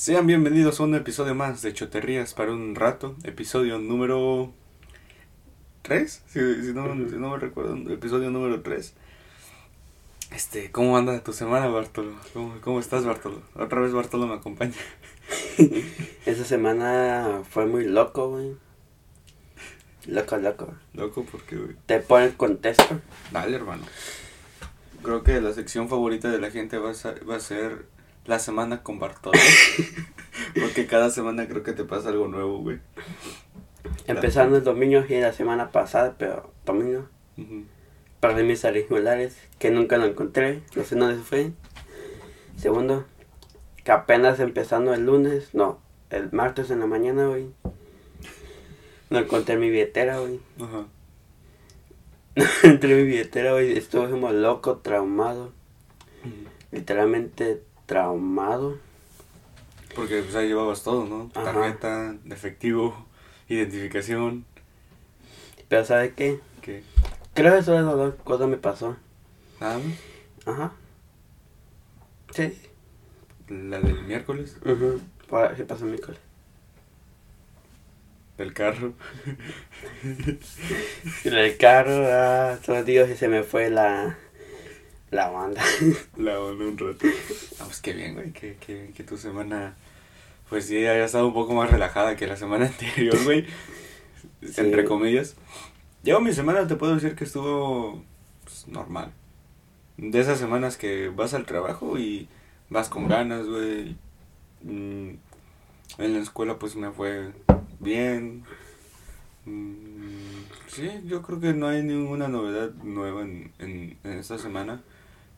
Sean bienvenidos a un episodio más de Choterrías para un rato, episodio número 3, si, si no, si no me recuerdo, episodio número 3. Este, ¿cómo anda tu semana, Bartolo? ¿Cómo, cómo estás, Bartolo? Otra vez Bartolo me acompaña. Esa semana fue muy loco, güey. Loco, loco. Loco, porque, güey. Te pone el contexto. Dale, hermano. Creo que la sección favorita de la gente va a ser, va a ser la semana con Bartolo. porque cada semana creo que te pasa algo nuevo, güey. Empezando el domingo y la semana pasada, pero domingo. Perdí mis auriculares, que nunca lo encontré. No sé dónde fue. Segundo, que apenas empezando el lunes, no, el martes en la mañana, güey. No encontré mi billetera, güey. Ajá. No encontré mi billetera, güey. Estuve como loco, traumado. Literalmente traumado. Porque pues ahí llevabas todo, ¿no? Ajá. Tarjeta, efectivo, identificación. Pero ¿sabe qué? ¿Qué? Creo que eso es lo que cosa me pasó. Nada más. Ajá. Sí. La del miércoles, Ujú. Por- ¿Qué pasó miércoles? del carro. En el carro, ah, solo digo que se me fue la, la banda. La onda un rato. Ah, pues qué bien, güey. Que, que, que tu semana, pues sí, haya estado un poco más relajada que la semana anterior, güey. Sí. Entre comillas. Yo mi semana te puedo decir que estuvo pues, normal. De esas semanas que vas al trabajo y vas con ganas, güey. Mm, En la escuela pues me fue bien. Mm, Sí, yo creo que no hay ninguna novedad nueva en, en, en esta semana.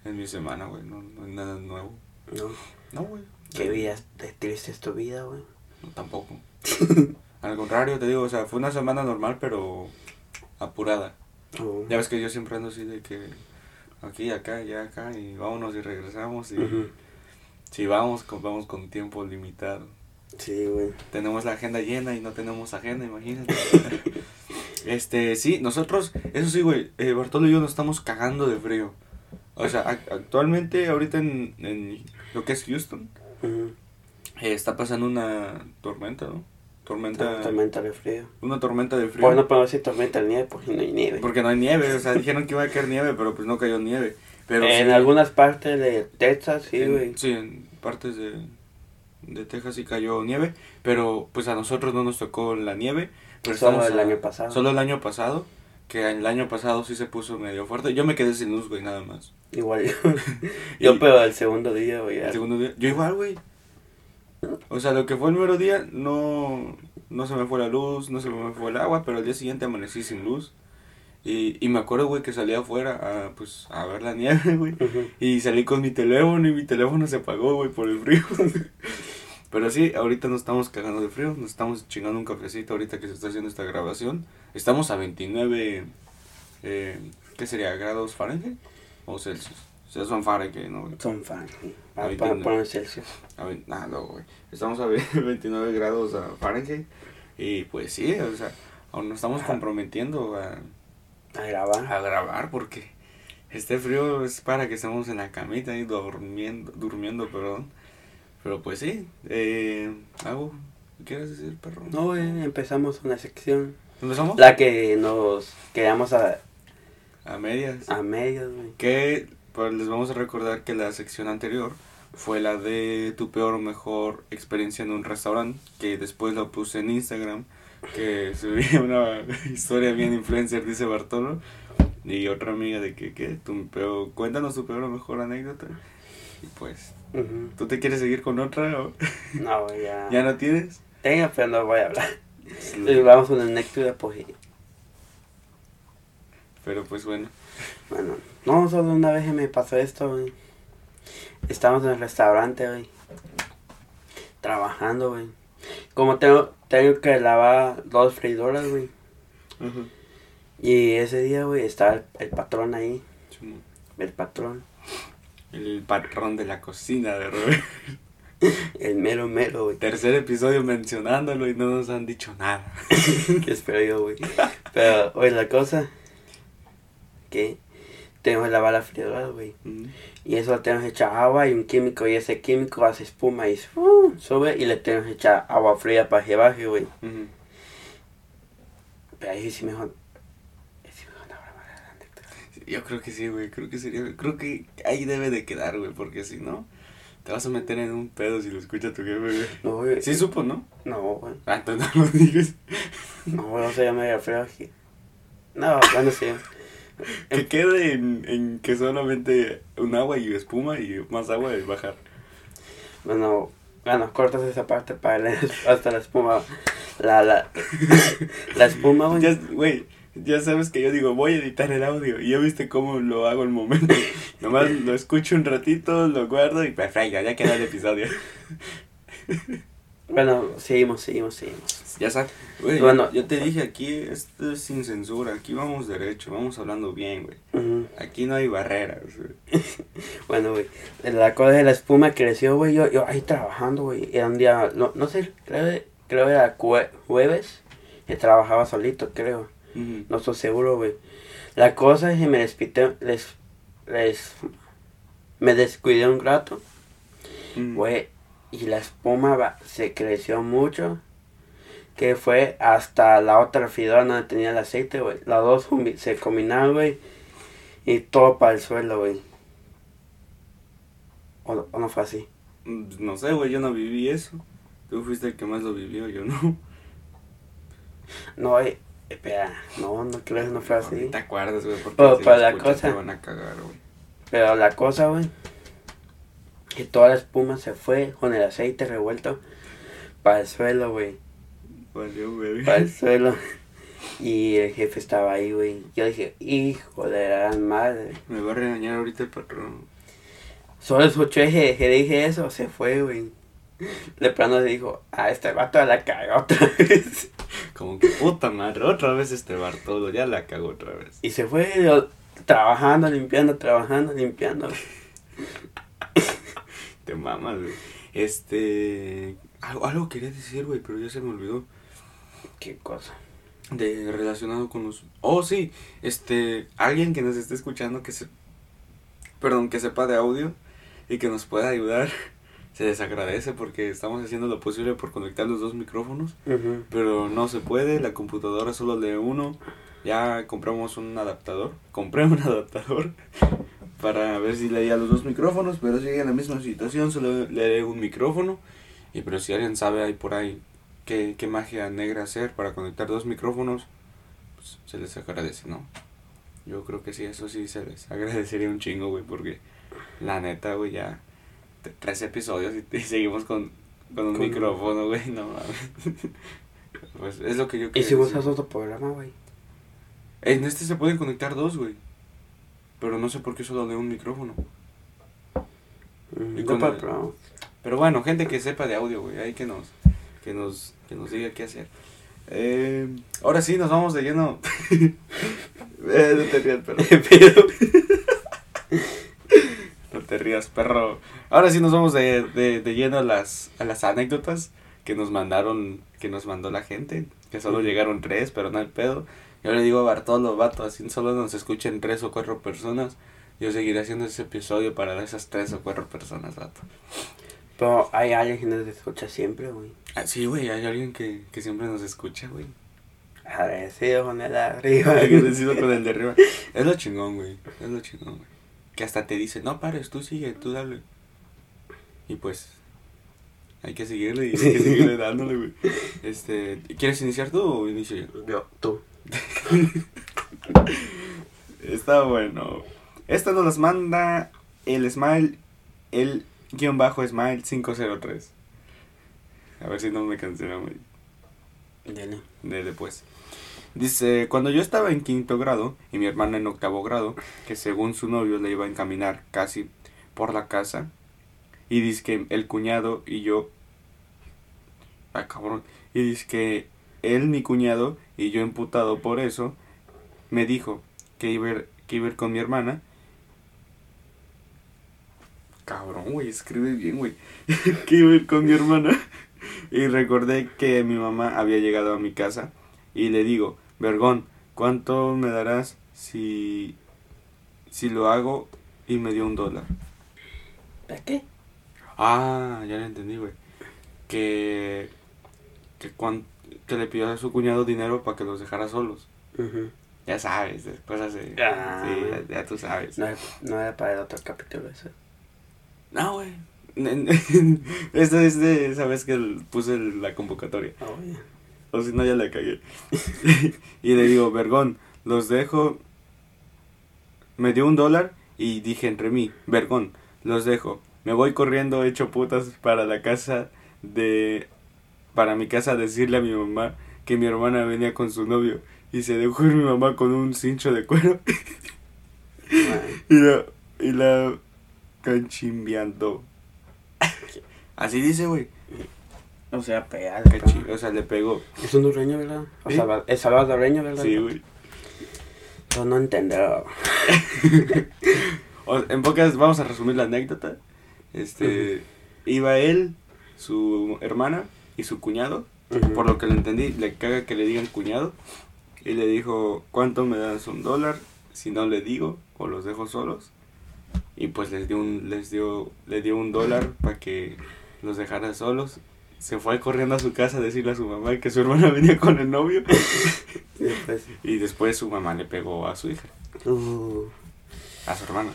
En mi semana, güey. No, no hay nada nuevo. No, No, güey. qué vida de triste es tu vida, güey. No, tampoco. Al contrario, te digo, o sea, fue una semana normal, pero apurada. Oh. Ya ves que yo siempre ando así de que aquí, acá, ya acá, y vámonos y regresamos. Y Ujú. si vamos, con- vamos con tiempo limitado. Sí, güey. Tenemos la agenda llena y no tenemos agenda, imagínate. este, sí, nosotros, eso sí, güey, eh, Bartolo y yo nos estamos cagando de frío. O sea, ac- actualmente, ahorita en, en lo que es Houston, eh, está pasando una tormenta, ¿no? Tormenta, Tormenta de frío. una tormenta de frío. Pues no podemos decir tormenta de nieve porque no hay nieve. Porque no hay nieve, o sea, dijeron que iba a caer nieve, pero pues no cayó nieve. Pero en sí, algunas partes de Texas, sí, güey. sí, en partes de, de Texas sí cayó nieve, pero pues a nosotros no nos tocó la nieve. Pero Solo el a- año pasado. Solo el año pasado, que el año pasado sí se puso medio fuerte. Yo me quedé sin luz, güey, nada más. Igual yo. yo, Y- pero el segundo día, güey. El segundo día, yo igual, güey. O sea, lo que fue el mero día, no, no se me fue la luz, no se me fue el agua, pero al día siguiente amanecí sin luz. Y, y me acuerdo, güey, que salí afuera a, pues, a ver la nieve, güey. Y salí con mi teléfono y mi teléfono se apagó, güey, por el frío. Pero sí, ahorita nos estamos cagando de frío, nos estamos chingando un cafecito ahorita que se está haciendo esta grabación. Estamos a 29, eh, ¿qué sería? ¿Grados Fahrenheit o Celsius? O sea, son Fahrenheit, ¿no? güey? Son güey. Para, poner Celsius. A ver, nada, no, güey. Estamos a 29 grados a Fahrenheit. Y pues sí, o sea, aún nos estamos comprometiendo a, A grabar. a grabar porque este frío es para que estemos en la camita y durmiendo, durmiendo, perdón. Pero pues sí, eh, algo, ¿qué quieres decir, perro? No, güey, empezamos una sección. ¿Empezamos? La que nos quedamos a, A medias. a medios, güey. Que pues, les vamos a recordar que la sección anterior fue la de tu peor o mejor experiencia en un restaurante, que después lo puse en Instagram, que subí una historia bien influencer, dice Bartolo, y otra amiga de que, ¿qué? Tu peor, cuéntanos tu peor o mejor anécdota. Y pues. ¿tú te quieres seguir con otra? o- No, ya. ¿Ya no tienes? Tengo, pero no voy a hablar. Y vamos con el anécdota, pues. Pero pues bueno. Bueno, no, solo una vez que me pasó esto, güey. Estábamos en el restaurante, güey. Trabajando, güey. Como tengo, tengo que lavar dos freidoras, güey. Y ese día, güey, estaba el, el patrón ahí. El patrón. El patrón de la cocina de Robert. El mero mero, güey. Tercer episodio mencionándolo y no nos han dicho nada. que espero yo, güey. Pero, oye, la cosa. Que tenemos la freidora, güey. Y eso le tenemos que echar agua y un químico y ese químico hace espuma y ¡uh! sube y le tenemos que echar agua fría para que baje, güey. Pero ahí sí mejor... Sí mejor la hora más grande. Yo creo que sí, güey. Creo que sería. Creo que ahí debe de quedar, güey. Porque si no, te vas a meter en un pedo si lo escucha tu jefe, güey. No, güey. Sí supo, ¿no? No, güey. Ah, entonces no lo digas. No, güey, no se llama frío aquí. No, bueno, sí. Que quede en, en que solamente un agua y espuma y más agua y bajar. Bueno, bueno, cortas esa parte para leer hasta la espuma. La, la, la espuma, güey. Ya, güey, ya sabes que yo digo, voy a editar el audio. Y ya viste cómo lo hago al momento. Nomás lo escucho un ratito, lo guardo y perfecto, ya queda el episodio. Bueno, seguimos, seguimos, seguimos. Ya sabes. Güey, Bueno. yo te dije aquí, esto es sin censura. Aquí vamos derecho, vamos hablando bien, güey. Aquí no hay barreras, güey. Bueno, güey, la cosa de la espuma creció, güey, yo, yo ahí trabajando, güey, era un día, no, no sé, creo, creo era jue- jueves, que trabajaba solito, creo, no estoy seguro, güey. La cosa es que me despité, les, les, me descuidé un rato, güey, y la espuma va- se creció mucho, que fue hasta la otra fidora donde tenía el aceite, güey, las dos se combinaron, güey, y todo para el suelo, güey. O, no- o no fue así. Mm, No sé, güey, yo no viví eso. Tú fuiste el que más lo vivió, yo no. No, eh, espera, no, no creo que no fue así. Ni te acuerdas, güey, porque Pero si para la cosa- te van a cagar, güey. Pero la cosa, güey, que toda la espuma se fue con el aceite revuelto para el suelo, güey. Valió, güey. Para el suelo. Y el jefe estaba ahí, güey. Yo dije, hijo de la gran madre. Me va a regañar ahorita el patrón. Solo escuché que, dije eso, se fue, güey. De plano se dijo, ah, este vato la cagó otra vez. Como que puta madre, otra vez este Bartolo, ya la cagó otra vez. Y se fue yo, trabajando, limpiando, trabajando, limpiando. Te mamas, güey. Este. Algo, algo quería decir, güey, pero ya se me olvidó. Qué cosa. De relacionado con los. Oh, sí. Este. Alguien que nos esté escuchando que se. Perdón, que sepa de audio y que nos pueda ayudar. Se desagradece porque estamos haciendo lo posible por conectar los dos micrófonos. Pero no se puede, la computadora solo lee uno. Ya compramos un adaptador. Compré un adaptador para ver si leía los dos micrófonos, pero sigue en la misma situación, solo lee un micrófono. Y pero si alguien sabe ahí por ahí qué, qué magia negra hacer para conectar dos micrófonos, pues se les agradece, ¿no? Yo creo que sí, eso sí se les agradecería un chingo, güey, porque la neta, güey, ya tres episodios y, y seguimos con, con un Con- micrófono, güey, no mames. Pues es lo que yo ¿Y quería si usas otro programa, güey? En este se pueden conectar dos, güey. Pero no sé por qué solo de un micrófono. Mm, Y con el- programa. Pero bueno, gente que sepa de audio, güey, ahí que nos, que nos, que nos diga qué hacer. Eh, ahora sí, nos vamos de lleno. Eh, no te rías, perro. Pero- No te rías, perro. Ahora sí nos vamos de, de, de lleno a las, a las anécdotas que nos mandaron, que nos mandó la gente. Que solo llegaron tres, pero no hay pedo. Yo le digo a Bartolo, vato, así solo nos escuchen tres o cuatro personas. Yo seguiré haciendo ese episodio para esas tres o cuatro personas, vato. Pero hay alguien que nos escucha siempre, güey. Ah, sí, güey, hay alguien que, que siempre nos escucha, güey. Agradecido con el arriba. Agradecido con el de arriba. Es lo chingón, güey. Es lo chingón, güey. Que hasta te dice, no pares, tú sigue, tú dale. Y pues, hay que seguirle y hay que seguirle dándole, güey. Este, ¿quieres iniciar tú o inicio yo? Yo, tú. Está bueno. Esta nos las manda el Smile, el guion bajo Smile 503. A ver si no me cancela, güey. Dele. de después. Dice, cuando yo estaba en quinto grado y mi hermana en octavo grado, que según su novio le iba a encaminar casi por la casa, y dice que el cuñado y yo... Ah, cabrón. Y dice que él, mi cuñado, y yo emputado por eso, me dijo que iba a ir, que iba a ir con mi hermana. Cabrón, güey, escribe bien, güey. que iba a ir con mi hermana. Y recordé que mi mamá había llegado a mi casa y le digo, Vergón, ¿cuánto me darás si si lo hago y me dio un dólar? ¿Para qué? Ah, ya lo entendí, güey. Que, que, cuan- que le pidió a su cuñado dinero para que los dejara solos. Ya sabes, cosas de... Ah. sí, ya, ya tú sabes. No, no era para el otro capítulo eso. No, güey. Esto es de esa vez que el- puse el- la convocatoria. Oh, ya. O si no, ya la cagué. y le digo, vergón, los dejo. Me dio un dólar y dije entre mí, vergón, los dejo. Me voy corriendo hecho putas para la casa de... Para mi casa a decirle a mi mamá que mi hermana venía con su novio. Y se dejó ir mi mamá con un cincho de cuero. Y la, y la canchimbeando. Así dice, güey. O sea, pegar. Cachi- O sea, le pegó. Es un hondureño, ¿verdad? O ¿Sí? salva- es salvadoreño, ¿verdad? Sí, güey. Yo no entenderé. O- en pocas, vamos a resumir la anécdota. Este, iba él, su hermana y su cuñado. Por lo que le entendí, le caga que le digan cuñado. Y le dijo, ¿cuánto me das un dólar? Si no le digo, o los dejo solos. Y pues les dio un, les dio, le dio un dólar para que los dejara solos. Se fue corriendo a su casa a decirle a su mamá que su hermana venía con el novio. Y después, Y después su mamá le pegó a su hija, uh, a su hermana.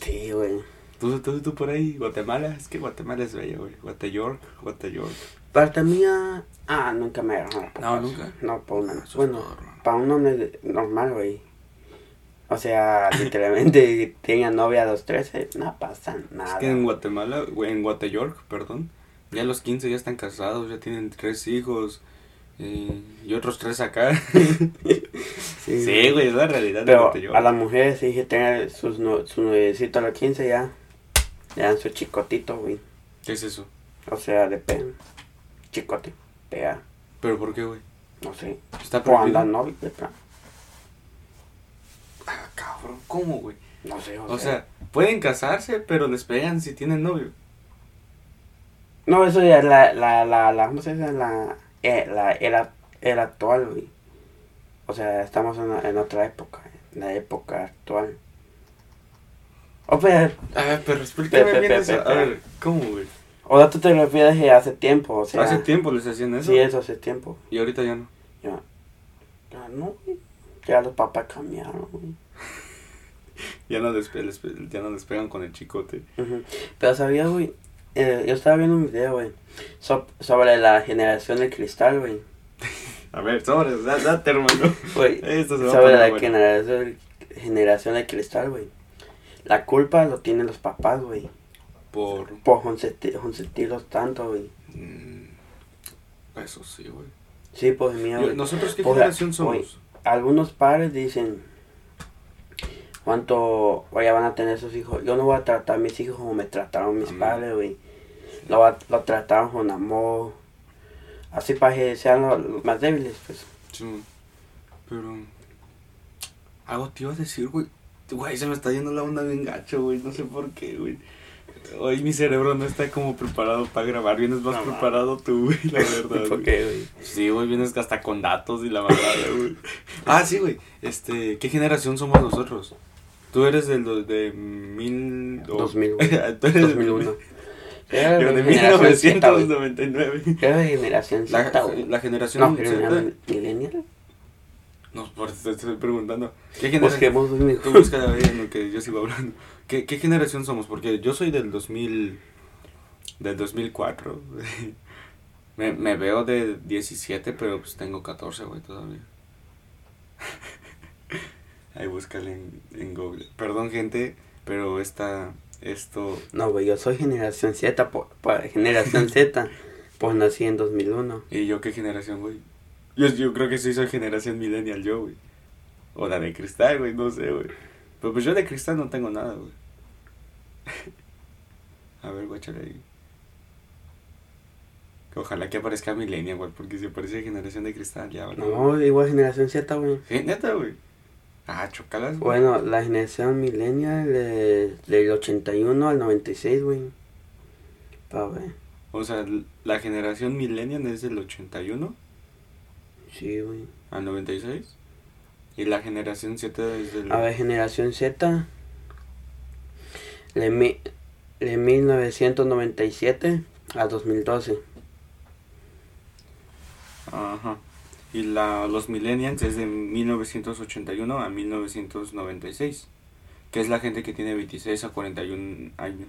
sí, güey. Tú, tú, tú por ahí, Guatemala, es que Guatemala es bello, güey. Guate York, Guate York. Parte mía. Ah, nunca me agarraron. No, nunca. No, para una. Eso es Bueno, para un hombre normal, güey. O sea, literalmente tenía novia a los 13. No pasa nada. Es que en Guatemala, güey, en Guate York, perdón, ya a los 15 ya están casados, ya tienen tres hijos eh, y otros tres acá. Sí, sí, güey, es la realidad de Pero Guate York. a las mujeres sí que tengan sus no, su nuevecito a los 15 ya. Le dan su chicotito, güey. ¿Qué es eso? O sea, de pe Chicote. Pega. ¿Pero por qué, güey? No sé. Está prohibido. andan novio, de plan. Ah, cabrón, ¿cómo, güey? No sé, o, O sea, pueden casarse, pero les pegan si tienen novio. No, eso ya es la, la, la, la, ¿cómo se dice? La, eh, la era, era actual, güey. O sea, estamos en, en otra época, en la época actual. O sea, A ver, pero explícame Pe, pe, bien pe, eso. pe, A ver, ¿cómo, güey? o sea, tú te refieres a hace tiempo, o sea. Hace tiempo les hacían eso. Sí, eso hace tiempo. Y ahorita ya no. Ya, ya no, güey. Ya los papás cambiaron, güey. Ya no les, ya no les pegan con el chicote. Ujú. Pero sabía, güey, eh, yo estaba viendo un video, güey, so- sobre la generación del cristal, güey. A ver, sobres, da- date, hermano. Güey, sobre la bueno. generación, generación del cristal, güey. La culpa lo tienen los papás, güey. Por... Por consenti- consentirlos tanto, güey. Mm, Eso sí, güey. Sí, pues Yo- güey. ¿Nosotros qué sea, generación somos? Algunos padres dicen, ¿cuánto vaya van a tener sus hijos? Yo no voy a tratar a mis hijos como me trataron mis padres, güey. Lo, va- lo trataron con amor. Así para que sean los, los más débiles, pues. Sí, pero... Algo te iba a decir, güey. Güey, se me está yendo la onda bien gacho, güey. No sé por qué, güey. Hoy mi cerebro no está como preparado para grabar. Vienes más No, preparado tú, güey, la verdad. ¿Por qué, güey? Sí, güey, vienes hasta con datos y la verdad, güey. Ah, sí, güey. Este, ¿qué generación somos nosotros? Tú eres del do- de mil... o- 2000, güey. Tú eres del 2001. Yo de generación Z, güey. 1999. Era de generación La, Z, güey. la generación No, Z. generación millennial. No, por eso te estoy preguntando. ¿Qué generación? güey, Tú busca en lo que yo sigo hablando. ¿Qué, ¿Qué generación somos? Porque yo soy del 2000. Del 2004. me, me veo de 17, pero pues tengo 14, güey, todavía. Ahí búscale en, en Google. Perdón, gente, pero esta. Esto. No, güey, yo soy generación Z, por, por- generación Z. Pues nací en 2001. ¿Y yo qué generación, güey? Yo, yo creo que sí soy generación millennial, yo, güey. O la de cristal, güey, no sé, güey. Pero pues yo de cristal no tengo nada, güey. A ver, guáchale ahí. Ojalá que aparezca millennial, güey, porque si aparece generación de cristal, ya, güey. No, igual generación Z, güey. Sí, neta, güey. Ah, chocalas, güey. Bueno, la generación millennial de- del 81 al 96, güey. Pa' ver. O sea, la generación millennial es del 81 Sí, güey. al 96. Y la generación Z es del... A ver, generación Z De, mi- de 1997 a 2012. Ajá. Y la, los millennials es de 1981 a 1996, que es la gente que tiene 26 a 41 años.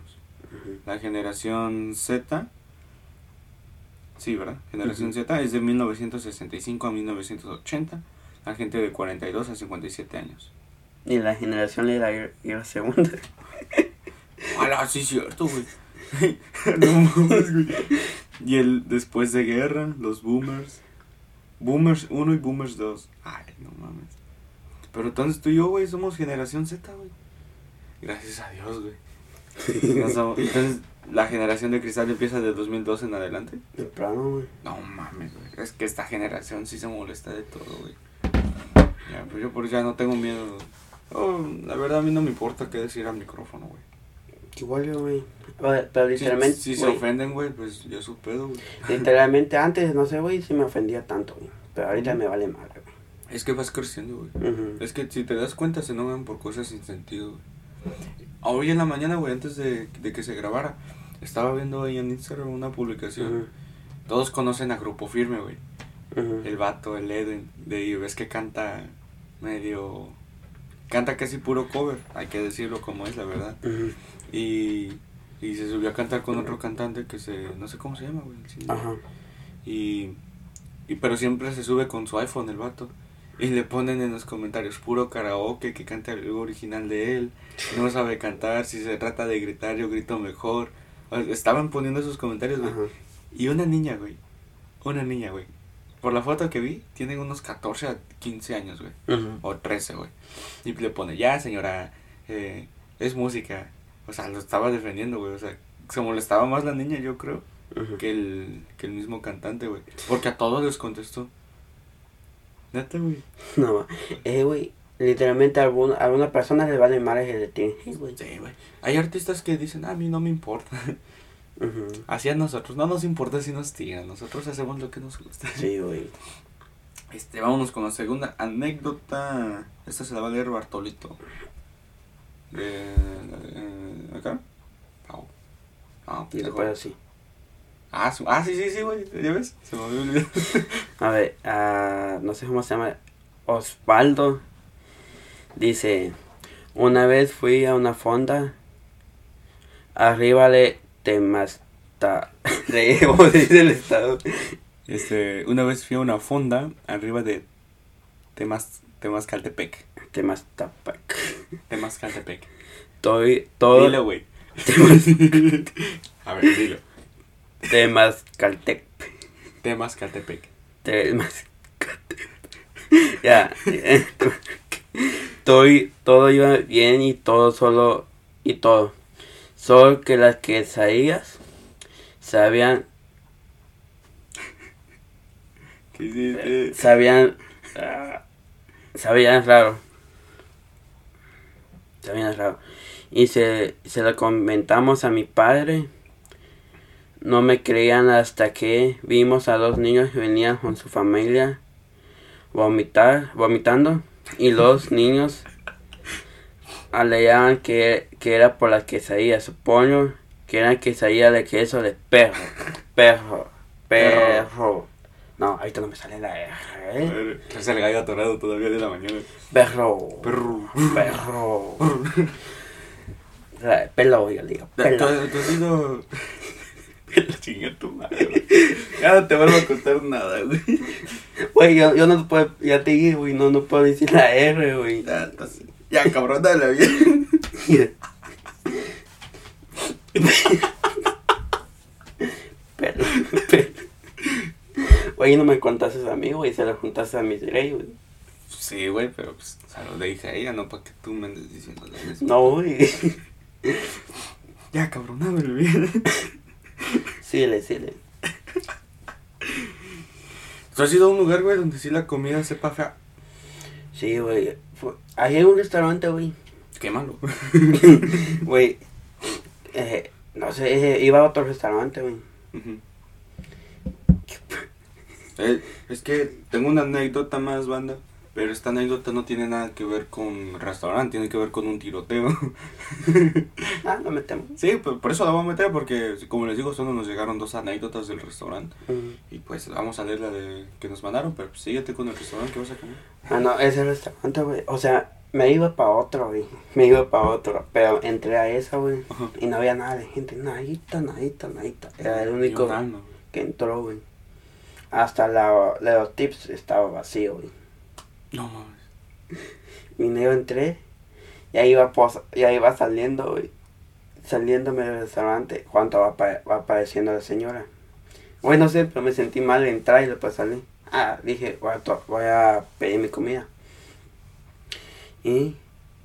La generación Z, sí, ¿verdad? Generación. Z es de 1965 a 1980, la gente de 42 a 57 años. Y la generación era ir, ir segunda. ¡Hala! Sí, es cierto, güey. no mames, güey. Y el después de guerra, los boomers. Boomers 1 y boomers 2. Ay, no mames. Pero entonces tú y yo, güey, somos generación Z, güey. Gracias a Dios, güey. Entonces, la generación de cristal empieza de 2012 en adelante. De plano, güey. No mames, güey. Es que esta generación sí se molesta de todo, güey. Ya, pues yo por eso ya no tengo miedo. Oh, la verdad a mí no me importa qué decir al micrófono, güey. Igual yo, güey. Pero, Si, literalmente, si se ofenden, güey, pues ya su pedo, güey. literalmente antes, no sé, güey, sí me ofendía tanto, güey. Pero ahorita me vale madre, güey. Es que vas creciendo, güey. Es que si te das cuenta se enojan por cosas sin sentido, güey. Hoy en la mañana, güey, antes de, de que se grabara, estaba viendo ahí en Instagram una publicación. Todos conocen a Grupo Firme, güey. El vato, el Edwin, de ahí ves que canta medio... Canta casi puro cover, hay que decirlo como es, la verdad. Y, y se subió a cantar con otro cantante que se... No sé cómo se llama, güey. Ajá. Y, y pero siempre se sube con su iPhone el vato. Y le ponen en los comentarios puro karaoke que canta algo original de él. No sabe cantar, si se trata de gritar yo grito mejor. Estaban poniendo esos comentarios, güey. Ajá. Y una niña, güey. Una niña, güey. Por la foto que vi, tienen unos 14 a 15 años, güey. O 13, güey. Y le pone, ya señora, eh, es música. O sea, lo estaba defendiendo, güey. O sea, se molestaba más la niña, yo creo que el, que el mismo cantante, güey. Porque a todos les contestó. Neta, güey. No, eh, güey. Literalmente a alguna, a alguna persona le vale madre el de ti. Sí, güey. Sí, güey. Hay artistas que dicen, "Ah, a mí no me importa. Ujú. Así a nosotros, no nos importa si nos tiran. Nosotros hacemos lo que nos gusta. Sí, güey. Este, vámonos con la segunda anécdota. Esta se la va a leer Bartolito. Eh, eh, ¿Acá? Ah, Y después así. Ah, su- ah, sí, sí, sí, güey. ¿Ya ves? Se me había olvidado. A ver, ah, no sé cómo se llama. Osvaldo dice: Una vez fui a una fonda. Arriba de Temasta. De, ¿Cómo se dice el estado? Este, una vez fui a una fonda arriba de Temas, Temascaltepec. Temastapac. Temascaltepec. Estoy todo. Dilo, güey. a ver, dilo. Temascaltec. Temascaltepec. Temascaltec. Ya. Estoy, todo iba bien y todo solo. Y todo. Solo que las quesadillas sabían. ¿Qué hiciste? Sabían. sabían raro. Sabían raro. Y se, se lo comentamos a mi padre. No me creían hasta que vimos a dos niños que venían con su familia vomitar, vomitando. Y los niños alegaban que, que era por las quesadillas. Supongo que eran quesadillas de queso de perro. Perro. Perro. No, ahorita no me sale la R. ¿eh? Es el gallo atorado todavía de la mañana. Perro. Perro. Perro. La- Pelo, yo digo. ¿Tú, Pelo. tú. La chinga tu madre. Ya no te vuelvo a contar nada, güey. Güey, yo, yo no puedo, ya te dije, güey, no, no puedo decir la R, güey. Ya, entonces, ya cabrón, dale bien. Pelo, pelo. Güey, no me contaste a mí, güey, se lo juntaste a mis rey, güey. Sí, güey, pero pues, o sea, lo dije a ella, no para que tú me andes diciendo. No, güey. Ya, cabrón, dale bien. Síle, síle. ¿Tú has ido a un lugar, güey, donde sí la comida sepa fea? Sí, güey. Ahí hay un restaurante, güey. Qué malo. Güey. Eh, no sé, iba a otro restaurante, güey. Eh, es que tengo una anécdota más, banda. Pero esta anécdota no tiene nada que ver con restaurante, tiene que ver con un tiroteo. Ah, lo metemos. sí, pues por eso la voy a meter, porque como les digo, solo nos llegaron dos anécdotas del restaurante. Mm. Y pues vamos a leer la de que nos mandaron, pero pues, síguete con el restaurante que vas a comer. Ah, no, ese restaurante, güey. O sea, me iba para otro, güey. Me iba para otro. Pero entré a esa, güey. Y no había nada de gente. Nadita, nadita, nadita. Era el único que entró, güey. Hasta la, la de los tips estaba vacío, güey. No mames. Y entré. Ya iba, pos- ya iba saliendo, güey. Saliéndome del restaurante. Cuando va, apa- va apareciendo la señora. Güey, no sé, pero me sentí mal de entrar y después salí. Ah, dije, voy a, voy a pedir mi comida. Y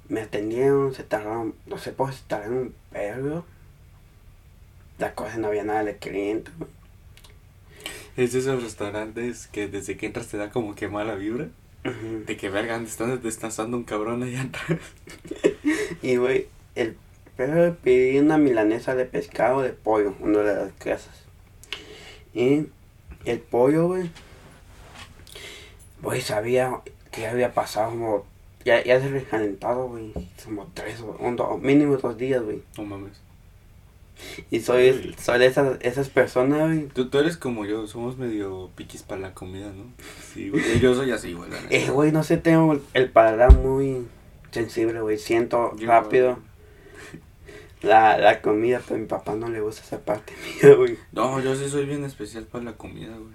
me atendieron, se tardaron, no sé, pues se tardaron un perro. La cosa no había nada de cliente, güey. Es de esos restaurantes que desde que entras te da como que mala vibra. De que verga, están descansando un cabrón allá atrás. Y, güey, el perro pedí una milanesa de pescado de pollo, una de las casas. Y el pollo, güey, güey, sabía que había pasado como, ya, ya se recalentado, güey, como tres, o un, do- mínimo dos días, güey. No mames. Y soy, soy de esas, esas personas, güey. Tú, tú eres como yo, somos medio piquis para la comida, ¿no? Sí, güey. Yo soy así, güey. Eh, güey, no sé, tengo el paladar muy sensible, güey. Siento Yo rápido la, la comida, pero a mi papá no le gusta esa parte mía, güey. No, yo sí soy bien especial para la comida, güey.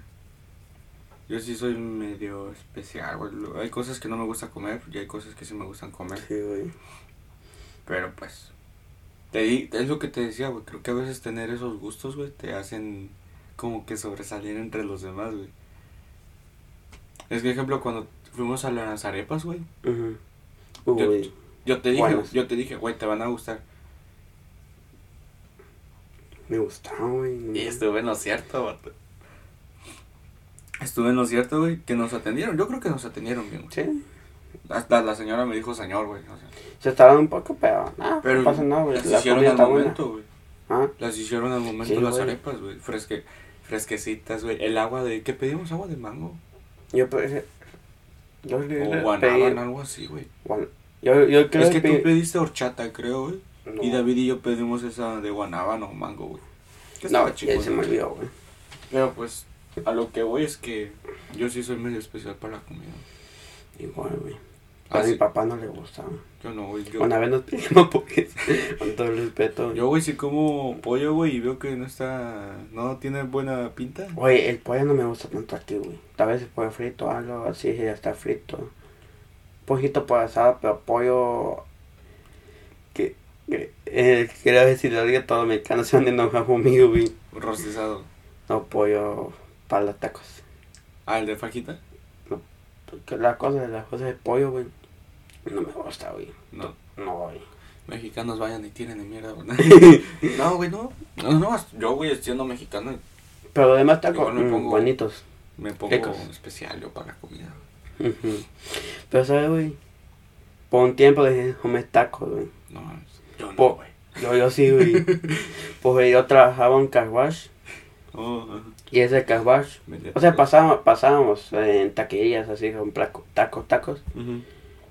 Yo sí soy medio especial, güey. Hay cosas que no me gusta comer y hay cosas que sí me gustan comer. Sí, güey. Pero pues, te di, es lo que te decía, güey. Creo que a veces tener esos gustos, güey, te hacen como que sobresalir entre los demás, güey. Es que, ejemplo, cuando fuimos a las arepas, güey. Yo- te dije, Buenas. yo te dije, güey, te van a gustar. me gustaba, güey. Y estuve en lo cierto, vato. Estuve en lo cierto, güey, que nos atendieron. Yo creo que nos atendieron bien, güey. Sí. Hasta la señora me dijo señor, güey. O sea, Se tardaron un poco, pero nada, pero no pasa nada, güey. las La hicieron al momento, güey. Ah, Las hicieron al momento Sí, las güey. arepas, güey. Fresque, fresquecitas, güey. El agua de... ¿Qué pedimos? Agua de mango. yo pe- yo le- O pedí- guanábana, algo así, güey. Yo, yo creo Es que pedí- tú pediste horchata, creo, güey. No. Y David y yo pedimos esa de guanábana o mango, güey. No, estaba ya chico, se me olvidó, güey. Pero pues, a lo que voy es que yo sí soy medio especial para la comida. Igual, güey. Ah, A mi sí. papá no le gustaba. Yo no, güey. Yo, Una vez nos pedimos porque, con todo el respeto. güey. yo, güey, sí como pollo, güey, y veo que no está... No tiene buena pinta. Oye, el pollo no me gusta tanto aquí, güey. Tal vez el pollo frito, algo así, ya está frito. Poquito por asado, pero pollo... Que... que eh, quiero decir, que todos los mexicanos se van a enojar conmigo, güey. Rostizado. No, pollo para los tacos. Ah, el de fajita. Porque la cosa de las cosas de pollo, güey, no me gusta, güey. No. No, güey. Mexicanos vayan y tiren de mierda, güey. no, güey, no. No, no, yo, güey, siendo mexicano, Pero además tacos me mm, pongo- bonitos. me pongo Ricos. especial yo para la comida. Pero, ¿sabes, güey? Por un tiempo dejé de comer tacos, güey. No, yo no. Yo, yo sí, güey. pues yo trabajaba en car wash. Oh, ajá. Y ese car wash. Vete. O sea, pasábamos, pasábamos en taquerías así con tacos, tacos.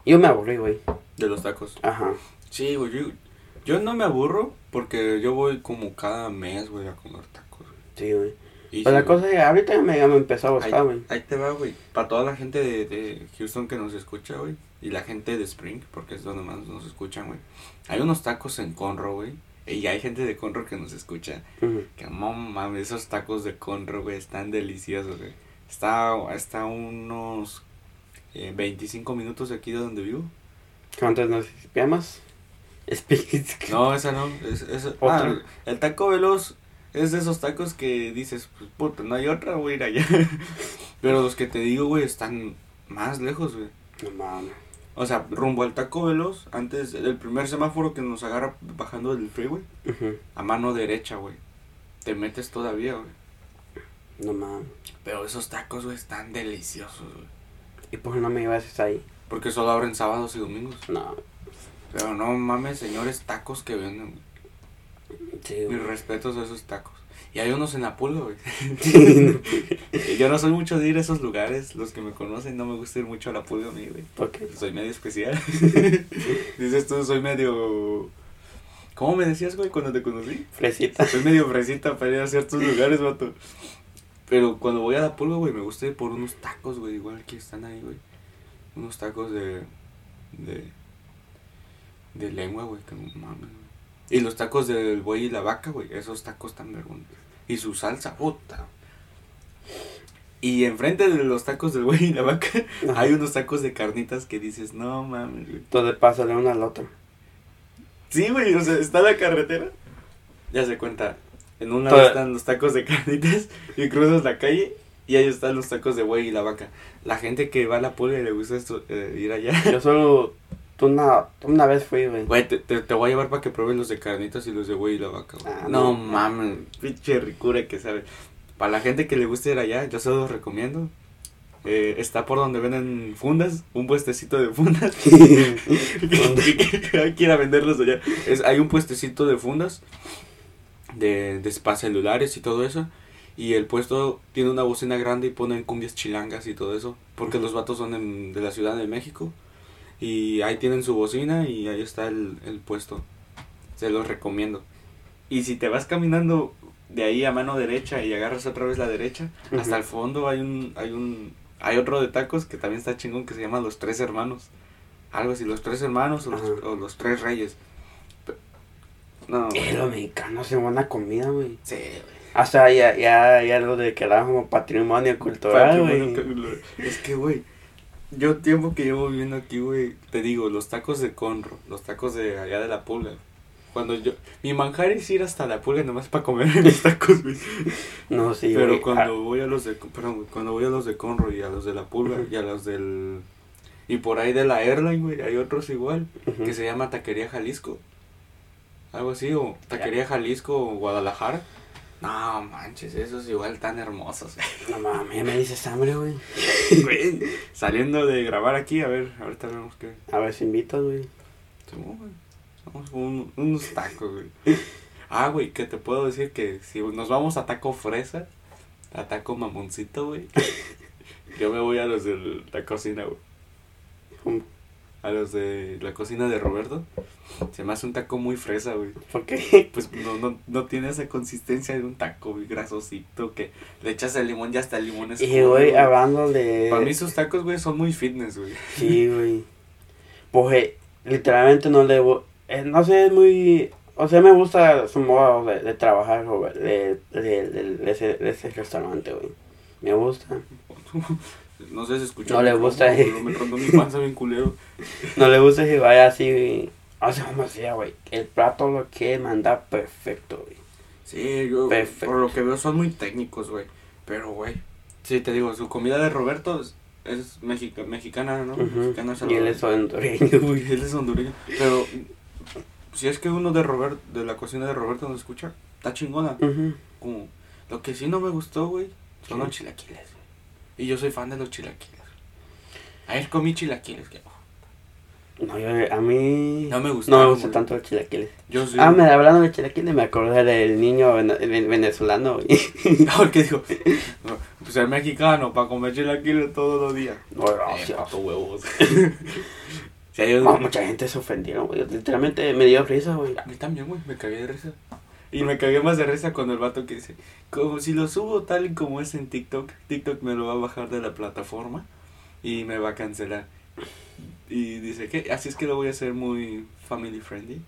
Y yo me aburrí, güey. De los tacos. Ajá. Sí, güey, yo, yo no me aburro porque yo voy como cada mes, güey, a comer tacos. Sí, güey. Sí, la cosa es que ahorita ya me, ya me empezó a gustar, güey. ahí te va, güey. Para toda la gente de, de Houston que nos escucha, güey. Y la gente de Spring, porque es donde más nos escuchan, güey. Hay unos tacos en Conroe, güey. Y hay gente de Conroe que nos escucha. Ujú. Que no mames, esos tacos de Conroe, güey, están deliciosos, güey. Está, está unos eh, 25 minutos de aquí de donde vivo. ¿Cuántos nos llamas? No, esa no. Es, es- ah, el taco veloz es de esos tacos que dices, pues puta, no hay otra, voy a ir allá. Pero los que te digo, güey, están más lejos, güey. No mames. O sea, rumbo al taco veloz, antes del primer semáforo que nos agarra bajando del freeway, Ujú. a mano derecha, güey. Te metes todavía, güey. No mames. Pero esos tacos, güey, están deliciosos, güey. ¿Y por qué no me llevas ahí? Porque solo abren sábados y domingos. No. Pero no mames, señores, tacos que venden. güey. Sí, Mis respetos a esos tacos. Y hay unos en la pulga, güey. Yo no soy mucho de ir a esos lugares. Los que me conocen no me gusta ir mucho a la pulga a mí, güey. ¿Por qué? Soy medio especial. Dices tú, soy medio... ¿Cómo me decías, güey, cuando te conocí? Fresita. Soy medio fresita para ir a ciertos lugares, vato. Pero cuando voy a la pulga, güey, me gusta ir por unos tacos, güey. Igual que están ahí, güey. Unos tacos de... De... De lengua, güey. Que no mames, güey. Y los tacos del buey y la vaca, güey. Esos tacos tan vergüenza. Y su salsa, puta. Y enfrente de los tacos del buey y la vaca, Ajá. hay unos tacos de carnitas que dices, no mames, güey. Entonces pásale uno al otro. Sí, güey, o sea, está la carretera. Ya se cuenta. En un lado Pero- están los tacos de carnitas y cruzas la calle y ahí están los tacos de buey y la vaca. La gente que va a la y le gusta esto, eh, ir allá. Yo solo. Tú una, tú una vez fui, güey. Güey, te, te, te voy a llevar para que pruebes los de carnitas y los de buey y la vaca, güey. Ah, no no. mames, pinche ricura que sabe. Para la gente que le guste ir allá, yo se los recomiendo. Eh, está por donde venden fundas, un puestecito de fundas. quiera venderlos allá. Es, hay un puestecito de fundas, de, de spa celulares y todo eso. Y el puesto tiene una bocina grande y ponen cumbias chilangas y todo eso. Porque los vatos son en- de la Ciudad de México. Y ahí tienen su bocina y ahí está el, el puesto. Se los recomiendo. Y si te vas caminando de ahí a mano derecha y agarras otra vez la derecha, hasta el fondo hay un, hay un, hay otro de tacos que también está chingón que se llama Los Tres Hermanos. Algo así, Los Tres Hermanos o los, o Tres Reyes. No, Eh, los mexicanos hacen buena comida, güey. sí, güey. Hasta ya, ya, ya lo declararon como patrimonio cultural, güey. Es que, güey, yo tiempo que llevo viviendo aquí, güey, te digo, los tacos de Conro, los tacos de allá de la pulga. Cuando yo, mi manjar es ir hasta la pulga nomás para comer mis tacos, güey. No, sí, Pero güey. cuando voy a los de, perdón, cuando voy a los de Conro y a los de la pulga y a los del, y por ahí de la Airline, güey, hay otros igual, Ah, que se llama Taquería Jalisco. Algo así, o Taquería Jalisco o Guadalajara. No manches, esos igual tan hermosos. No mames, me dices hambre, güey. Güey, Saliendo de grabar aquí, a ver, ahorita vemos que. A ver si invitas, güey. Somos, güey, somos un- unos tacos, güey. Ah, güey, que te puedo decir que si nos vamos a taco fresa, a taco mamoncito, güey. Yo me voy a los de la cocina, güey. A los de la cocina de Roberto. Se me hace un taco muy fresa, güey. ¿Por qué? Pues no, no, no tiene esa consistencia de un taco, güey, grasosito, que le echas el limón y hasta el limón es Y, güey, güey. hablando de... Para mí sus tacos, güey, son muy fitness, güey. Sí, güey. Pues, eh, literalmente no le... eh, no sé, es muy... O sea, me gusta su modo de, de trabajar, de, de, de- de ese, de ese restaurante, güey. Me gusta. No sé si escuchó. No le gusta, eh. pero Me rondó mi panza bien culero. No le gusta que vaya así. O sea, como sea, güey. El plato lo quiere mandar perfecto, güey. Sí, yo, Perfecto. por lo que veo, son muy técnicos, güey. Pero, güey, sí, te digo, su comida de Roberto es, es mexica- mexicana, ¿no? Mexicana Y él es hondureño, güey. él es hondureño. Pero, si es que uno de Robert, de la cocina de Roberto nos escucha, está chingona. Como, lo que sí no me gustó, güey, son ¿Qué? los chilaquiles. Y yo soy fan de los chilaquiles. Ayer comí chilaquiles, que, No, yo, a mí... No me No gustaron, me gustan güey. tanto los chilaquiles. Yo. Ah, me hablando de chilaquiles, me acordé del niño vene- ven- venezolano. Porque digo, no, pues el mexicano para comer chilaquiles todos los días. No, Eh, gracias. pato huevos. Sí, No, mucha gente se ofendió, güey. Literalmente me dio risa, güey. A mí también, güey, me cagué de risa. Y me cagué más de risa cuando el vato que dice, como si lo subo tal y como es en TikTok, TikTok me lo va a bajar de la plataforma y me va a cancelar. Y dice que así es que lo voy a hacer muy family friendly.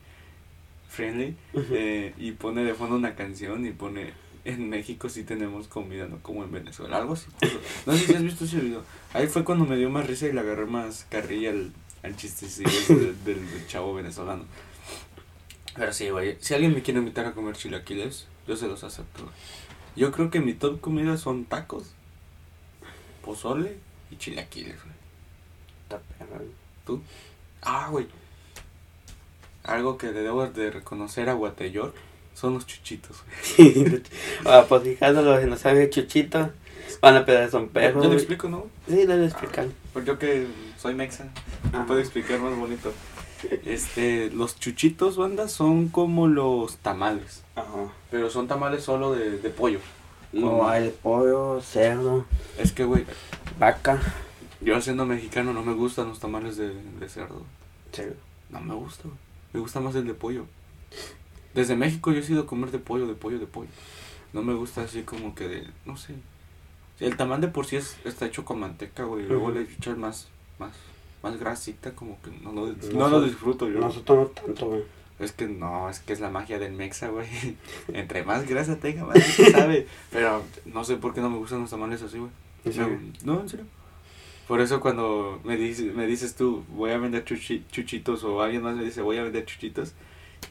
Friendly. Eh, y pone de fondo una canción y pone en México sí tenemos comida, no como en Venezuela, algo así. No sé si has visto ese video. Ahí fue cuando me dio más risa y le agarré más carrilla al, al chistecillo del- del chavo venezolano. Pero sí, güey, si alguien me quiere invitar a comer chilaquiles, yo se los acepto. güey. Yo creo que mi top comida son tacos, pozole y chilaquiles, güey. Está perro, güey. ¿Tú? Ah, güey. Algo que le debo de reconocer a Guateyor son los chuchitos, güey. Ah, pues que no saben de chuchito, van a pedir son Yo perros. te lo güey. explico, ¿no? Sí, le voy a explicar. Porque yo que soy mexa, me Ajá. puedo explicar más bonito. Este, los chuchitos, banda, son como los tamales. Ajá. Pero son tamales solo de, de pollo. No hay de pollo, cerdo, Es que, güey, vaca. yo siendo mexicano no me gustan los tamales de, de cerdo. cerdo. No me gusta, güey. Me gusta más el de pollo. Desde México yo he sido comer de pollo, de pollo, de pollo. No me gusta así como que de, no sé. El tamal de por sí es, está hecho con manteca, güey. Luego Ujú. le echas más, más, más grasita, como que no lo, no No lo disfruto yo. Nosotros no tanto, güey. Es que no, es que es la magia del mexa, güey. Entre más grasa tenga, más se sabe. Pero no sé por qué no me gustan los tamales así, güey. ¿En serio? No, en serio. Por eso cuando me dices, me dices tú, voy a vender chuchi- chuchitos o alguien más me dice, voy a vender chuchitos.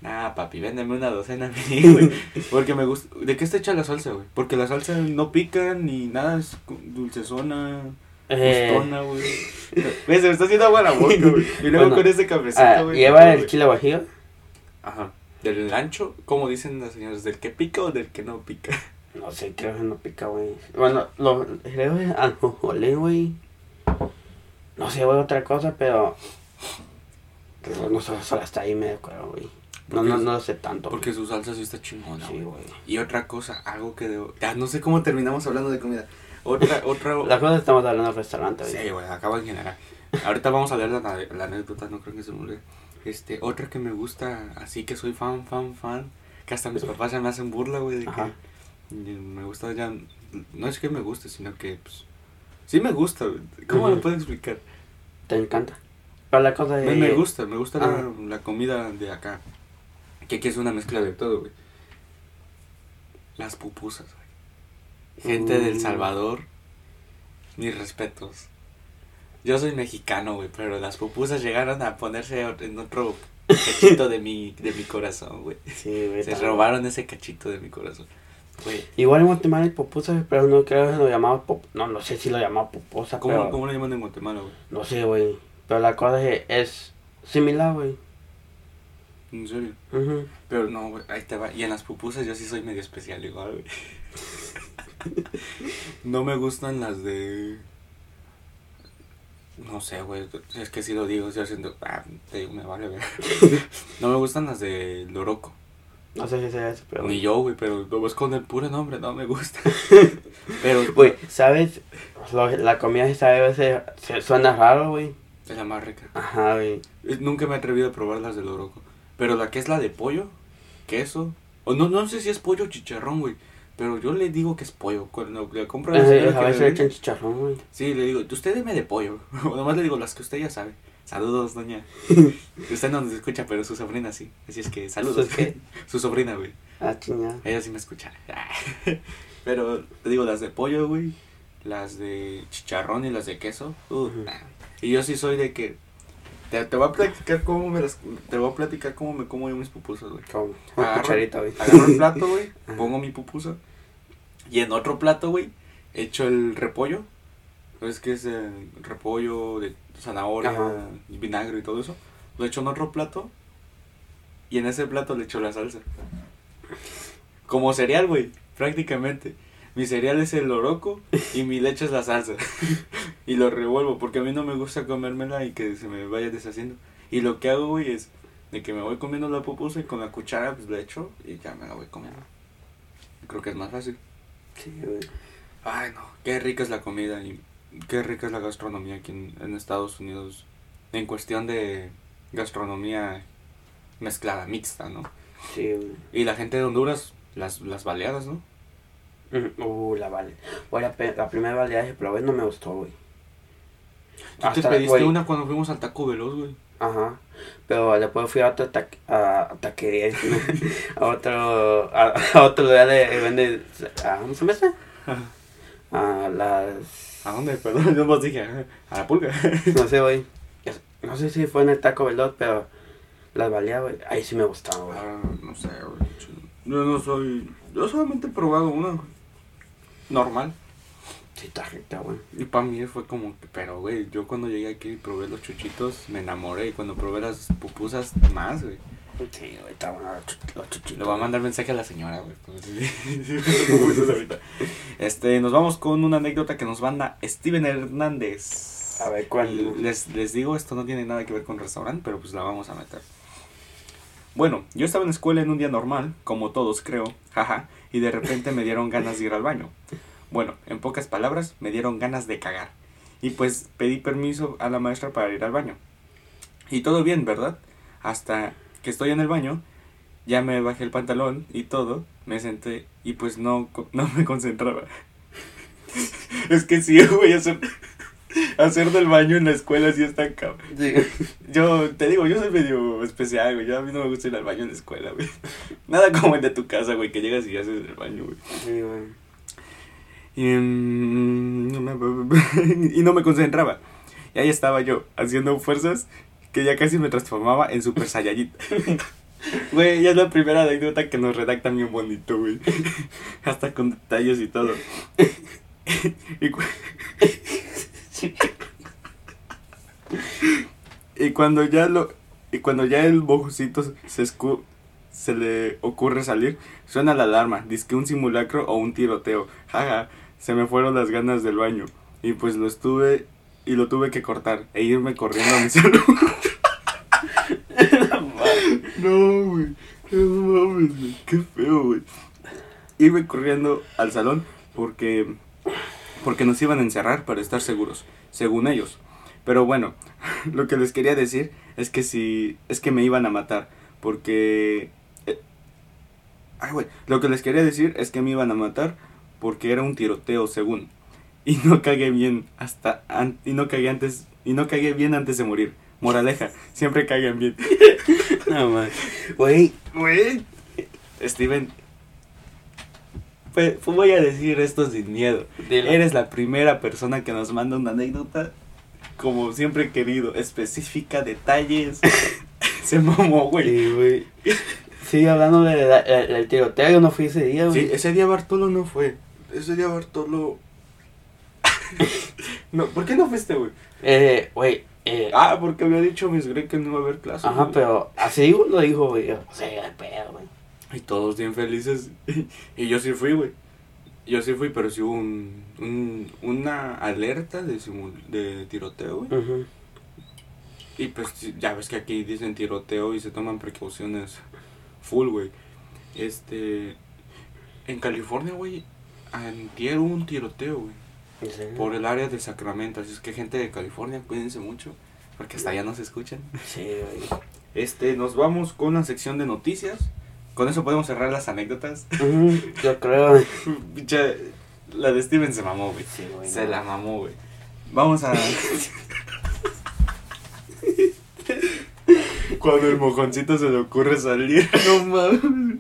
Nah, papi, véndeme una docena a mí, güey. Porque me gusta. ¿De qué está hecha la salsa, güey? Porque la salsa no pica ni nada, es dulcezona, Eh, gustona, güey. Ves, se me está haciendo agua la boca, güey. Y luego Bueno, con ese cafecito, ah, güey. ¿Lleva no, el güey. chile guajillo? Ajá. ¿Del ancho? Como dicen las señoras, ¿del que pica o del que no pica? No sé, creo que no pica, güey. Bueno, lo creo que anjolé, güey. No sé, güey, otra cosa, pero... pero no sé, solo hasta ahí me acuerdo, güey. No, no, no lo sé tanto. Porque su salsa sí está chingona, Sí, güey. güey. Y otra cosa, algo que debo... Ya no sé cómo terminamos hablando de comida. Otra, otra... La cosa estamos hablando del restaurante. Sí, güey, acaba en general. Ahorita vamos a leer la, la anécdota, no creo que se me olvide. Este, otra que me gusta, así que soy fan, fan, fan, que hasta mis papás ya me hacen burla, güey, de que Ajá. y me gusta ya, no es que me guste, sino que, pues, sí me gusta, güey. ¿cómo Ujú. lo puedo explicar? Te encanta. Pero la cosa de... Me, me gusta, me gusta la, la comida de acá, que aquí es una mezcla de todo, güey. Las pupusas, güey. Gente del Mm. Salvador, mis respetos. Yo soy mexicano, güey, pero las pupusas llegaron a ponerse en otro cachito de mi, de mi corazón, güey. Sí, güey. Se también. robaron ese cachito de mi corazón. Güey, Igual en Guatemala hay pupusas, pero no creo que lo llamaba pop... No, no sé si lo llamaba pupusa, ¿cómo, pero... ¿cómo lo llaman en Guatemala, güey? No sé, güey. Pero la cosa es, es similar, güey. En serio. Ujú. Pero no, güey, ahí te va. Y en las pupusas yo sí soy medio especial igual, güey. no me gustan las de... No sé, güey. Es que si lo digo, estoy haciendo... Ah, te digo, me vale ver. no me gustan las de Loroco. No sé si sea eso, pero... Ni yo, güey, pero lo ves con el puro nombre, no me gusta. pero, Güey, ¿sabes? Lo- la comida esta a veces se- suena raro, güey. es la más rica. Ajá, güey. Nunca me he atrevido a probar las de Loroco. Pero la que es la de pollo, queso. O no, no sé si es pollo o chicharrón, güey. Pero yo le digo que es pollo. Cuando le compro a la señora A veces le echan chicharrón, güey. Sí, le digo, usted deme de pollo. O nomás le digo las que usted ya sabe. Saludos, doña. usted no nos escucha, pero su sobrina sí. Así es que saludos. ¿Su qué? su sobrina, güey. Ah, chingada. Ella sí me escucha. pero te digo, las de pollo, güey. Las de chicharrón y las de queso. uh, nah. Y yo sí soy de que. Te, te voy a platicar cómo me las. Te voy a platicar cómo me como yo mis pupusas, güey. Agarro- cucharita, güey. Agarro el plato, güey. Pongo mi pupusa. Y en otro plato, güey, echo el repollo. Es que es el repollo de zanahoria, Ajá. vinagre y todo eso. Lo echo en otro plato. Y en ese plato le echo la salsa. Como cereal, güey, prácticamente. Mi cereal es el loroco y mi leche es la salsa. y lo revuelvo porque a mí no me gusta comérmela y que se me vaya deshaciendo. Y lo que hago, güey, es de que me voy comiendo la pupusa y con la cuchara pues le echo y ya me la voy comiendo. Creo que es más fácil. Sí, güey. Ay, no, qué rica es la comida y qué rica es la gastronomía aquí en, en Estados Unidos. En cuestión de gastronomía mezclada, mixta, ¿no? Sí, güey. Y la gente de Honduras, las, las baleadas, ¿no? Uh, la vale. Güey, la, la primera baleada que probé no me gustó, güey. Tú te pediste güey. una cuando fuimos al Taco Veloz, güey. Ajá. Pero después fui a otra ta a, taquería, a otro, a, a otro lugar de de vende, ¿a dónde se me hace? A las, ¿A dónde? Perdón, yo más dije, a la pulga. no sé, güey. No sé si fue en el Taco Veloz, pero las baleadas, güey, ahí sí me gustaban, güey. Ah, no sé, güey. Yo no soy. Yo solamente he probado una. güey. Normal. Sí, está rica, güey. Y para mí fue como pero güey, yo cuando llegué aquí y probé los chuchitos, me enamoré. Y cuando probé las pupusas, más, güey. Sí, güey, está bueno los chuch- los chuchitos. Le voy a mandar mensaje a la señora, güey. Este, nos vamos con una anécdota que nos manda Steven Hernández. A ver, ¿cuándo? Les, les digo, esto no tiene nada que ver con restaurante, pero pues la vamos a meter. Bueno, yo estaba en la escuela en un día normal, como todos creo, jaja, y de repente me dieron ganas de ir al baño. Bueno, en pocas palabras, me dieron ganas de cagar. Y pues pedí permiso a la maestra para ir al baño. Y todo bien, ¿verdad? Hasta que estoy en el baño, ya me bajé el pantalón y todo, me senté y pues no, no me concentraba. es que sí, güey, hacer, hacer del baño en la escuela sí está cabrón. Sí. Yo te digo, yo soy medio especial, güey. Yo a mí no me gusta ir al baño en la escuela, güey. Nada como el de tu casa, güey, que llegas y haces el baño, güey. Sí, güey. Y, mm, no me- y no me concentraba. Y ahí estaba yo, haciendo fuerzas que ya casi me transformaba en Super Saiyajin. Güey, ya es la primera anécdota que nos redactan bien bonito, güey. Hasta con detalles y todo. Y, cu- y cuando ya lo y cuando ya el bojocito se escu se le ocurre salir, suena la alarma, dice que un simulacro o un tiroteo. Jaja, se me fueron las ganas del baño y pues lo estuve y lo tuve que cortar e irme corriendo a mi salón. No, güey. No mames, güey. Qué feo, güey. Irme corriendo al salón porque porque nos iban a encerrar para estar seguros, según ellos. Pero bueno, lo que les quería decir es que si es que me iban a matar porque eh, ay, güey, lo que les quería decir es que me iban a matar porque era un tiroteo, según. Y no cagué bien hasta an- y no cagué antes y no cagué bien antes de morir. Moraleja, siempre caigan bien. No, man. Güey, Güey. Steven. Pues, voy a decir esto sin miedo. Dilo. Eres la primera persona que nos manda una anécdota. Como siempre he querido. Específica, detalles. Se mamó, güey. Sí, güey. Sí, hablando de la- la- del tiroteo, yo no fui ese día, güey. Sí, ese día Bartolo no fue. Ese día Bartolo. no, ¿por qué no fuiste, güey? Eh, güey, eh, Ah, porque había dicho Miss Grey que no iba a haber clase. ajá, pero así lo dijo, güey. O sea, de pedo, güey. Y todos bien felices. y yo sí fui, güey. Yo sí fui, pero sí hubo un, un- una alerta de, simul- de tiroteo, güey. Ujú. Y pues ya ves que aquí dicen tiroteo y se toman precauciones full, güey. Este. En California, güey, antier hubo un tiroteo, güey. Por el área de Sacramento. Así es que, gente de California, cuídense mucho. Porque hasta allá nos escuchan. Sí, güey. Este, nos vamos con la sección de noticias. Con eso podemos cerrar las anécdotas. Ujú, Yo creo. Pinche, la de Steven se mamó, güey. Sí, güey. Se no. la mamó, güey. Vamos a. Cuando el mojoncito se le ocurre salir. No mames.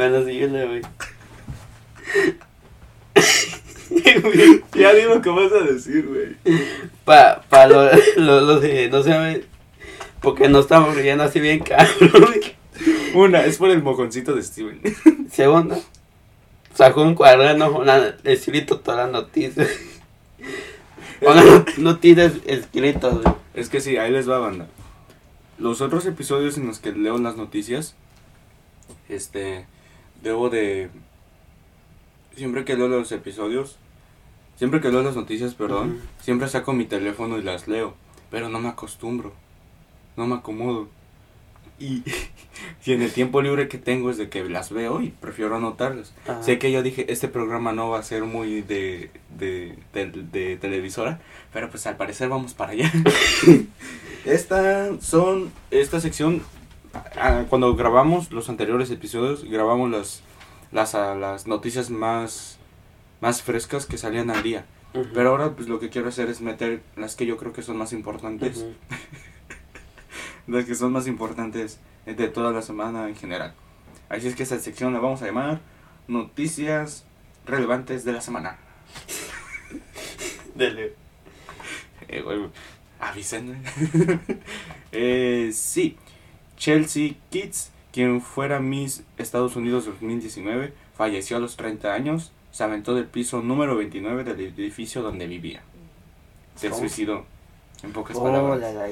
Bueno, síguele, güey. Ya digo que vas a decir, güey. Pa, pa lo, lo, lo de, no sé, güey. Porque no estamos riendo así bien cabrón, güey. Una, es por el mojoncito de Steven. Segunda, sacó un cuaderno con escrito todas las noticias. Not- noticias escritas, güey. Es que sí, ahí les va, banda. Los otros episodios en los que leo las noticias, este, debo de... Siempre que leo los episodios, siempre que leo las noticias, perdón, siempre saco mi teléfono y las leo, pero no me acostumbro, no me acomodo. Y, y en el tiempo libre que tengo es de que las veo y prefiero anotarlas. Ajá. Sé que yo dije, este programa no va a ser muy de, de, de, de televisora, pero pues al parecer vamos para allá. esta son, esta sección, cuando grabamos los anteriores episodios, grabamos las, las, ah, las noticias más, más frescas que salían al día. Ujú. Pero ahora pues lo que quiero hacer es meter las que yo creo que son más importantes, Ujú. las que son más importantes de toda la semana en general. Así es que esta sección la vamos a llamar Noticias Relevantes de la Semana. Dele. Eh, avísenme. eh, sí, Chelsea Kids, quien fuera Miss Estados Unidos 2019, falleció a los 30 años. Se aventó del piso número 29 del edificio donde vivía. Se ¿Cómo? suicidó, en pocas Oh, palabras. la.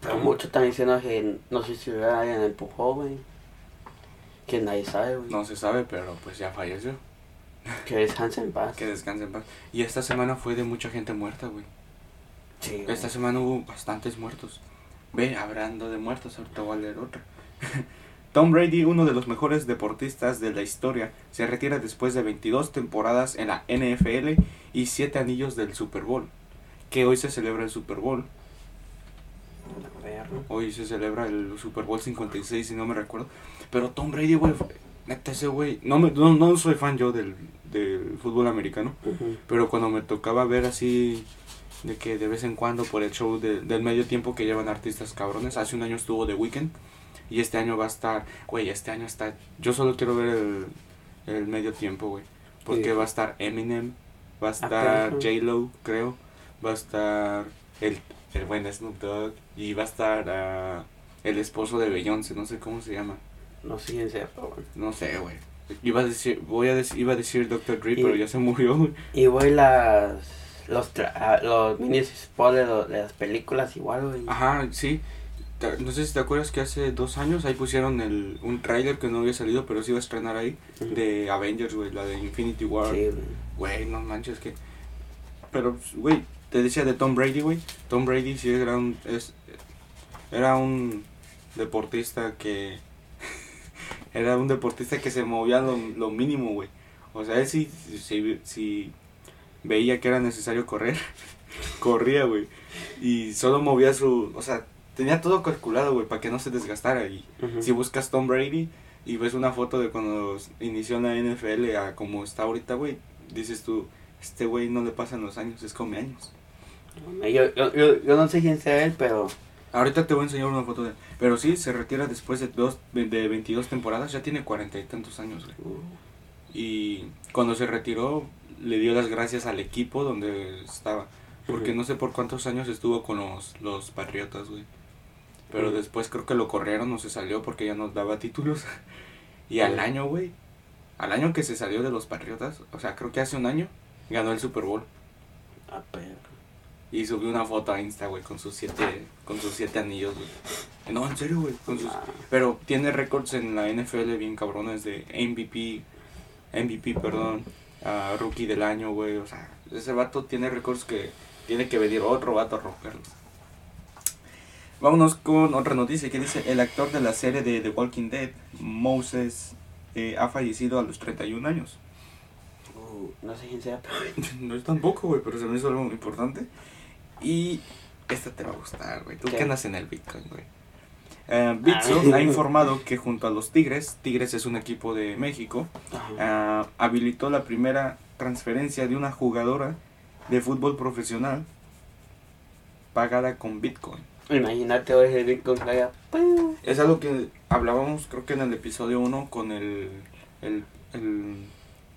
Pero muchos están diciendo que no sé si alguien empujó, güey. Que nadie sabe, güey. No se sabe, pero pues ya falleció. Que descanse en paz. Que descanse en paz. Y esta semana fue de mucha gente muerta, güey. Sí, güey. Esta semana hubo bastantes muertos. Ve, hablando de muertos, ahorita voy a leer otra. Tom Brady, uno de los mejores deportistas de la historia, se retira después de 22 temporadas en la NFL y 7 anillos del Super Bowl. Que hoy se celebra el Super Bowl. Hoy se celebra el Super Bowl 56, si no me recuerdo. Pero Tom Brady, güey, neta ese güey. No, me- no, no soy fan yo del, del fútbol americano. Pero cuando me tocaba ver así, de que de vez en cuando por el show de- del medio tiempo que llevan artistas cabrones, hace un año estuvo The Weeknd y este año va a estar, güey, este año está, yo solo quiero ver el, el medio tiempo, güey, porque Sí. va a estar Eminem, va a estar perro. J-Lo, creo, va a estar el, el buen Snoop Dogg y va a estar ah, el esposo de Beyoncé, no sé cómo se llama, No siguen sepa, güey. no sé, güey. Iba a decir, voy a decir, iba a decir Dr. Dre, Y- pero ya se murió. Y güey, las. Los, tra- ah, los mini spoilers de, las películas, igual, güey. Ajá, sí. No sé si te acuerdas que hace dos años ahí pusieron el, un trailer que no había salido, pero se iba a estrenar ahí, de Avengers, güey, la de Infinity War. Sí, güey. Güey, no manches, que... Pero, güey, te decía de Tom Brady, güey. Tom Brady sí era un... Es, era un deportista que... era un deportista que se movía lo, lo mínimo, güey. O sea, él sí, sí, sí veía que era necesario correr, corría, güey. Y solo movía su... O sea, tenía todo calculado, güey, para que no se desgastara. Y Ujú. si buscas Tom Brady y ves una foto de cuando inició en la NFL a como está ahorita, güey, dices tú, este güey no le pasan los años, es come años. Yo, yo, yo, yo no sé quién sea él, pero. Ahorita te voy a enseñar una foto de él. Pero sí, se retira después de, dos, de 22 temporadas, ya tiene cuarenta y tantos años, güey. uh, Y cuando se retiró, le dio las gracias al equipo donde estaba. Porque no sé por cuántos años estuvo con los, los Patriotas, güey. Pero después creo que lo corrieron o se salió porque ya nos daba títulos. y al año, güey, al año que se salió de los Patriotas, o sea, creo que hace un año, ganó el Super Bowl. ah, perro. Y subió una foto a Insta, güey, con sus siete, con sus siete anillos, güey. No, en serio, güey, con sus... Ah, Pero tiene récords en la NFL bien cabrones de MVP, MVP, perdón, ah, rookie del año, güey. O sea, ese vato tiene récords que tiene que venir otro vato a romperlos. Vámonos con otra noticia que dice, el actor de la serie de The Walking Dead, Moses, eh, ha fallecido a los 31 años. uh, no sé quién sea, pero. No es tampoco, güey, pero se me hizo algo muy importante. Y esta te va a gustar, güey. Tú ¿Qué? que andas en el Bitcoin, güey. Bitso Ah. ha informado que junto a los Tigres, Tigres es un equipo de México, ah, habilitó la primera transferencia de una jugadora de fútbol profesional pagada con Bitcoin. Imagínate hoy el Bitcoin que haya. Es algo que hablábamos, creo que en el episodio 1 con el, el, el,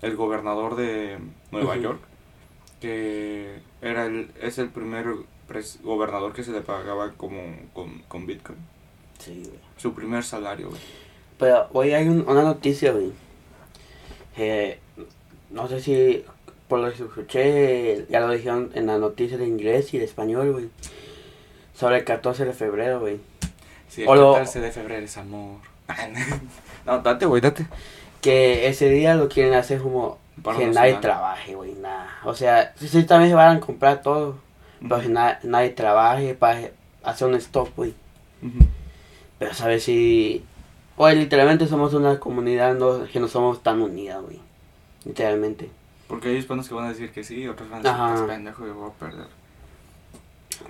el gobernador de Nueva Ujú. York, que era el, es el primer gobernador que se le pagaba como con, con Bitcoin. Sí, güey. Su primer salario, güey. Pero hoy hay un- una noticia, güey. Eh, no sé si por lo que escuché, ya lo dijeron en la noticia de inglés y de español, güey. Sobre el 14 de febrero, güey. Sí, el O lo- 14 de febrero es amor. no, date, güey, date. Que ese día lo quieren hacer como que nadie trabaje, güey, nada. O sea, sí, sí, también se van a comprar todo. Pero que na- nadie trabaje para hacer un stop, güey. Ujú. Pero sabes si... Güey, literalmente somos una comunidad no, que no somos tan unida, güey. Literalmente. Porque hay hispanos que van a decir que sí, otros van a decir Ajá. que es pendejo y voy a perder.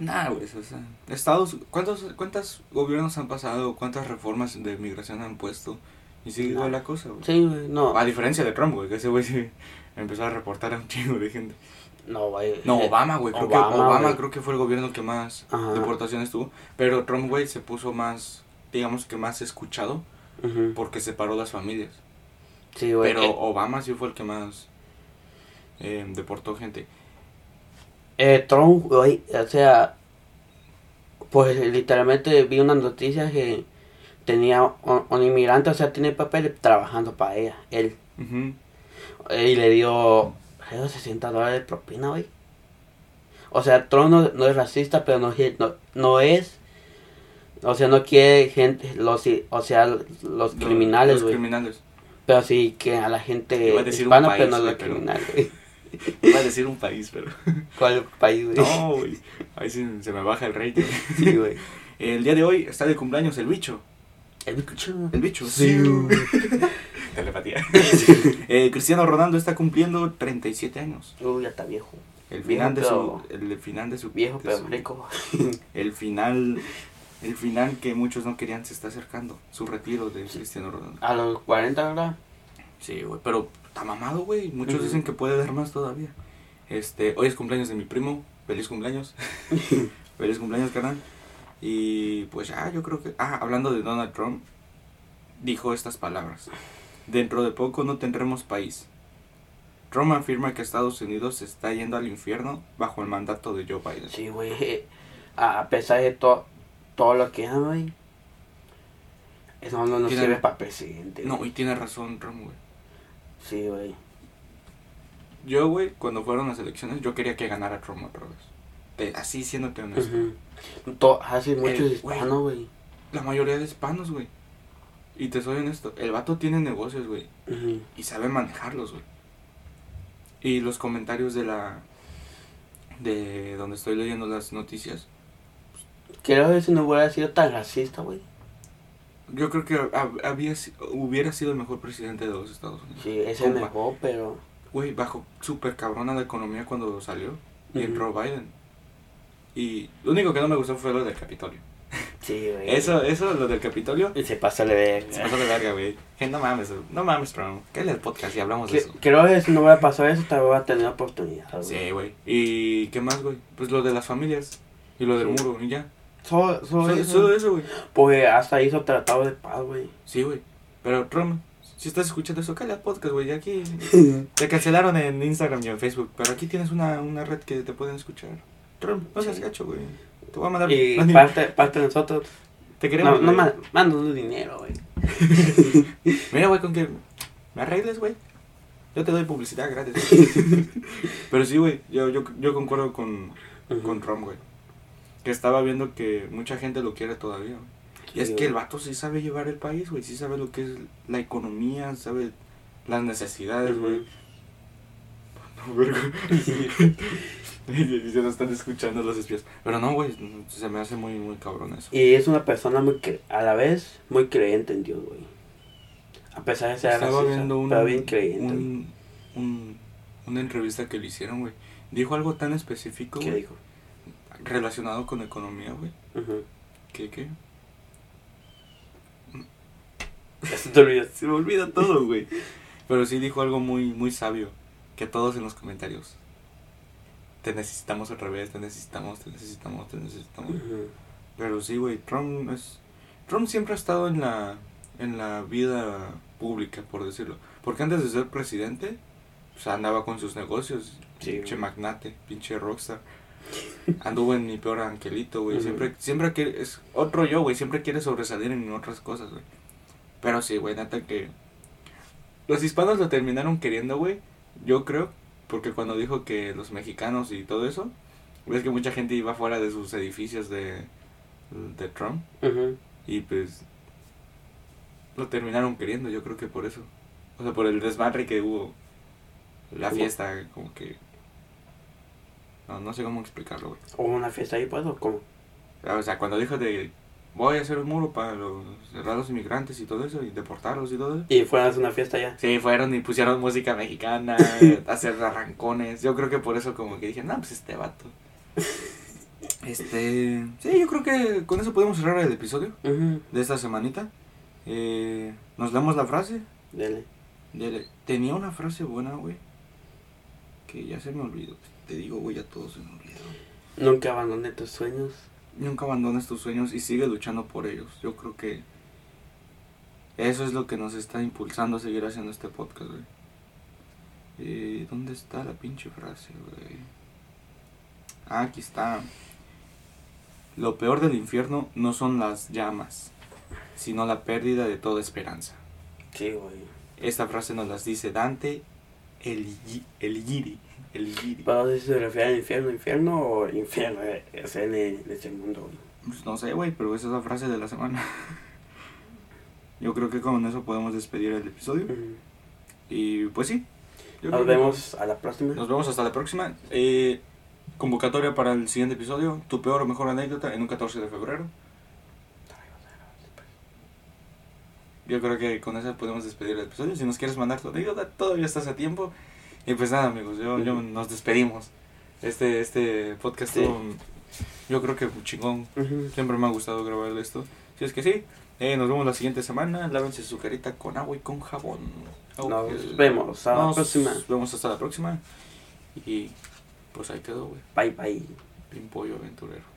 Nah, güey, o sea, Estados, ¿cuántos, ¿cuántos gobiernos han pasado? ¿Cuántas reformas de migración han puesto? Y sigue igual la cosa, güey. Sí, güey, no. A diferencia de Trump, güey, que ese güey sí empezó a reportar a un chingo de gente. No, güey. No, Obama, güey, creo Obama, que Obama güey. creo que fue el gobierno que más Ajá. deportaciones tuvo. Pero Trump, güey, se puso más, digamos que más escuchado porque separó las familias. Sí, güey. Pero eh, Obama sí fue el que más eh, deportó gente. eh, Trump, güey, o sea, pues literalmente vi una noticia que tenía un, un inmigrante, o sea, tiene papel trabajando para ella, él. Y le dio, creo, 60 dólares de propina, güey. O sea, Trump no, no es racista, pero no, no, no es. O sea, no quiere gente, los, o sea, los criminales, Los criminales. Pero sí que a la gente Iba a decir un país, pero no a la güey, pero- criminal, güey. Iba a decir un país, pero. ¿Cuál país, güey? No, güey. Ahí se me baja el rating. Sí, güey. El día de hoy está de cumpleaños el bicho. El bicho. El bicho. Sí. Telepatía. Eh, Cristiano Ronaldo está cumpliendo 37 años. Uy, ya está viejo. El Viejo, final de su. pero- El final de su. Viejo, de pero su- rico. El final. El final que muchos no querían se está acercando. Su retiro de Cristiano Ronaldo. A los 40, ¿verdad? Sí, güey. Pero está mamado, güey. Muchos dicen que puede dar más todavía. Este, hoy es cumpleaños de mi primo. Feliz cumpleaños. Feliz cumpleaños, carnal. Y pues ya, yo creo que. Ah, hablando de Donald Trump, dijo estas palabras: Dentro de poco no tendremos país. Trump afirma que Estados Unidos se está yendo al infierno bajo el mandato de Joe Biden. Sí, güey. A pesar de to- todo lo que ama, güey. Eso no nos Tiene- sirve para presidente. No, güey. y tiene razón Trump, güey. Sí, güey. Yo, güey, cuando fueron las elecciones, yo quería que ganara Trump otra vez. Te- así siéndote honesto. Ujú. To- Así muchos güey. hispanos, güey. La mayoría de hispanos, güey. Y te soy honesto, el vato tiene negocios, güey. Y sabe manejarlos, güey. Y los comentarios de la de donde estoy leyendo las noticias, Creo que si no hubiera sido tan racista, güey. yo creo que hab- había hubiera sido el mejor presidente de los Estados Unidos. Sí, ese Compa. negó, pero. Güey, bajo súper cabrona la economía cuando salió y Ujú. entró Biden. Y lo único que no me gustó fue lo del Capitolio. Sí, güey. Eso, eso, lo del Capitolio, Y se pasa de ver. se pasó de verga, güey. No mames, no mames, Trump. ¿Qué es el podcast y hablamos de eso? Creo que si no hubiera pasado eso, tal vez hubiera tenido oportunidad, güey. Sí, güey. ¿Y qué más, güey? Pues lo de las familias y lo del Sí. muro y ya. Solo, solo Solo, eso. solo eso, güey. Pues hasta hizo tratado de paz, güey. Sí, güey. Pero Trump, si estás escuchando eso, calla el podcast, güey. Aquí te cancelaron en Instagram y en Facebook. Pero aquí tienes una, una red que te pueden escuchar. Trump, no seas gacho, güey. Te voy a mandar. Y parte, parte de nosotros. te queremos. No, no mándanos dinero, güey. Mira, güey, con que me arregles, güey. Yo te doy publicidad gratis. Pero sí, güey. Yo, yo, yo concuerdo con, con Trump, güey. Que estaba viendo que mucha gente lo quiere todavía. Y es que el vato sí sabe llevar el país, güey. Sí sabe lo que es la economía, sabe las necesidades, güey. No, verga. Y se nos están escuchando los espías. Pero no, güey, se me hace muy, muy cabrón eso. Y es una persona muy cre- a la vez muy creyente en Dios, güey. A pesar de ser Estaba racista, viendo un, bien creyente. un, un- una entrevista que le hicieron, güey. Dijo algo tan específico, ¿Qué dijo? Relacionado con economía, güey. ¿Qué, qué? Se te olvidó. Se me olvida todo, güey. Pero sí dijo algo muy, muy sabio. Que todos en los comentarios. Te necesitamos otra vez, te necesitamos, te necesitamos, te necesitamos. Pero sí, güey, Trump es... Trump siempre ha estado en la, en la vida pública, por decirlo. Porque antes de ser presidente, pues andaba con sus negocios. Sí, pinche güey. magnate, pinche rockstar. Anduvo en mi peor angelito, güey. Siempre, siempre quiere... Es otro yo, güey. Siempre quiere sobresalir en otras cosas, güey. Pero sí, güey, neta que... Los hispanos lo terminaron queriendo, güey. Yo creo, porque cuando dijo que los mexicanos y todo eso, ves que mucha gente iba fuera de sus edificios de, de Trump y pues lo terminaron queriendo, yo creo que por eso. O sea, por el desmadre que hubo, la fiesta, como que... No, no sé cómo explicarlo, güey. ¿Hubo una fiesta ahí, pues, o cómo? O sea, cuando dijo de voy a hacer un muro para los cerrados inmigrantes y todo eso, y deportarlos y todo eso. Y fueron a hacer una fiesta ya. Sí, fueron y pusieron música mexicana, hacer arrancones. Yo creo que por eso como que dije, no, pues este vato. Este, sí, yo creo que con eso podemos cerrar el episodio de esta semanita. Eh, Nos damos la frase. Dele. Dele. Tenía una frase buena, güey. Que ya se me olvidó. Te digo, güey, ya todo se me olvidó. Nunca abandoné tus sueños. Nunca abandones tus sueños y sigue luchando por ellos. Yo creo que eso es lo que nos está impulsando a seguir haciendo este podcast, güey. Eh, ¿Dónde está la pinche frase, güey? Ah, aquí está. Lo peor del infierno no son las llamas, sino la pérdida de toda esperanza. Sí, güey. Esta frase nos las dice Dante Elighi- Eligiri. Eligiri. ¿Pero si se refiere al infierno, infierno o infierno? eh, Es en, el- en ese mundo, güey. Pues no sé, güey, pero esa es la frase de la semana. yo creo que con eso podemos despedir el episodio. Ujú. Y pues sí. yo Nos creo que vemos a la próxima. Nos vemos hasta la próxima. Eh, convocatoria para el siguiente episodio. Tu peor o mejor anécdota en un 14 de febrero. Yo creo que con eso podemos despedir el episodio. Si nos quieres mandar tu anécdota, todavía estás a tiempo. Y pues nada, amigos, yo, yo nos despedimos. Este, este podcast Sí. yo creo que chingón. Siempre me ha gustado grabar esto. Si es que sí, eh, nos vemos la siguiente semana. Lávense su carita con agua y con jabón. Nos vemos la Nos vemos hasta la próxima. Y pues ahí quedó, güey. Bye bye. Pimpollo aventurero.